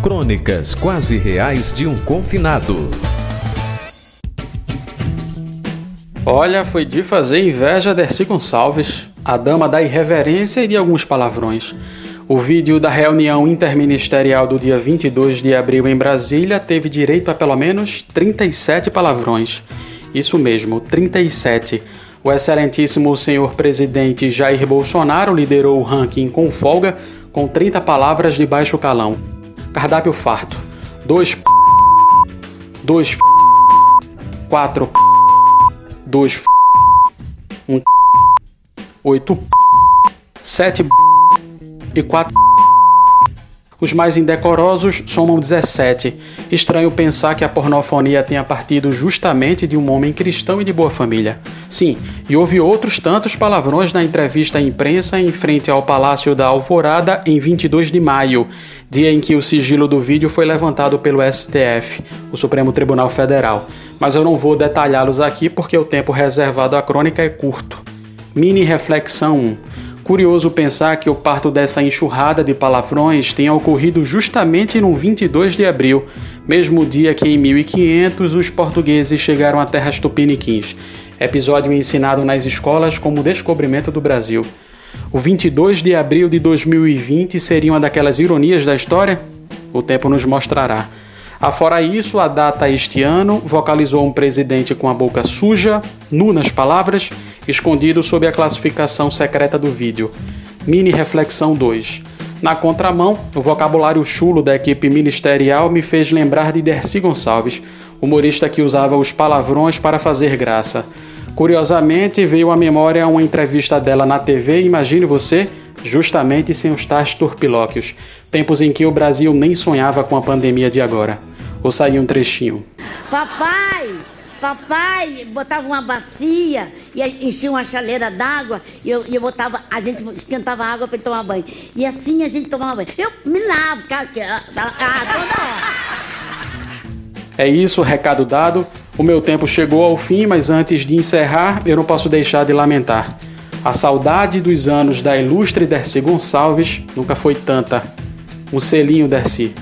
Crônicas quase reais de um confinado. Olha, foi de fazer inveja a Dercy Gonçalves, a dama da irreverência e de alguns palavrões. O vídeo da reunião interministerial do dia 22 de abril em Brasília teve direito a pelo menos 37 palavrões. Isso mesmo, 37. O excelentíssimo senhor presidente Jair Bolsonaro liderou o ranking com folga, com 30 palavras de baixo calão. Cardápio farto. 2 p... 2 f... 4 p... 2 f... 1 8 p... 7 p... e 4 p... Os mais indecorosos somam 17. Estranho pensar que a pornofonia tenha partido justamente de um homem cristão e de boa família. Sim, e houve outros tantos palavrões na entrevista à imprensa em frente ao Palácio da Alvorada em 22 de maio, dia em que o sigilo do vídeo foi levantado pelo STF, o Supremo Tribunal Federal. Mas eu não vou detalhá-los aqui porque o tempo reservado à crônica é curto. Mini reflexão 1. Curioso pensar que o parto dessa enxurrada de palavrões tenha ocorrido justamente no 22 de abril, mesmo dia que em 1500 os portugueses chegaram a terras tupiniquins. Episódio ensinado nas escolas como descobrimento do Brasil. O 22 de abril de 2020 seria uma daquelas ironias da história? O tempo nos mostrará. Afora isso, a data este ano vocalizou um presidente com a boca suja, nu nas palavras, escondido sob a classificação secreta do vídeo. Mini Reflexão 2. Na contramão, o vocabulário chulo da equipe ministerial me fez lembrar de Dercy Gonçalves, humorista que usava os palavrões para fazer graça. Curiosamente, veio à memória uma entrevista dela na TV, imagine você, justamente sem os tais turpilóquios, tempos em que o Brasil nem sonhava com a pandemia de agora. Ou sair um trechinho. Papai, papai, botava uma bacia e enchia uma chaleira d'água e eu, eu botava, a gente esquentava água para ele tomar banho. E assim a gente tomava banho. Eu me lavo, cara, ah, toda hora. É isso, recado dado. O meu tempo chegou ao fim, mas antes de encerrar, eu não posso deixar de lamentar. A saudade dos anos da ilustre Dercy Gonçalves nunca foi tanta. Um selinho, Dercy.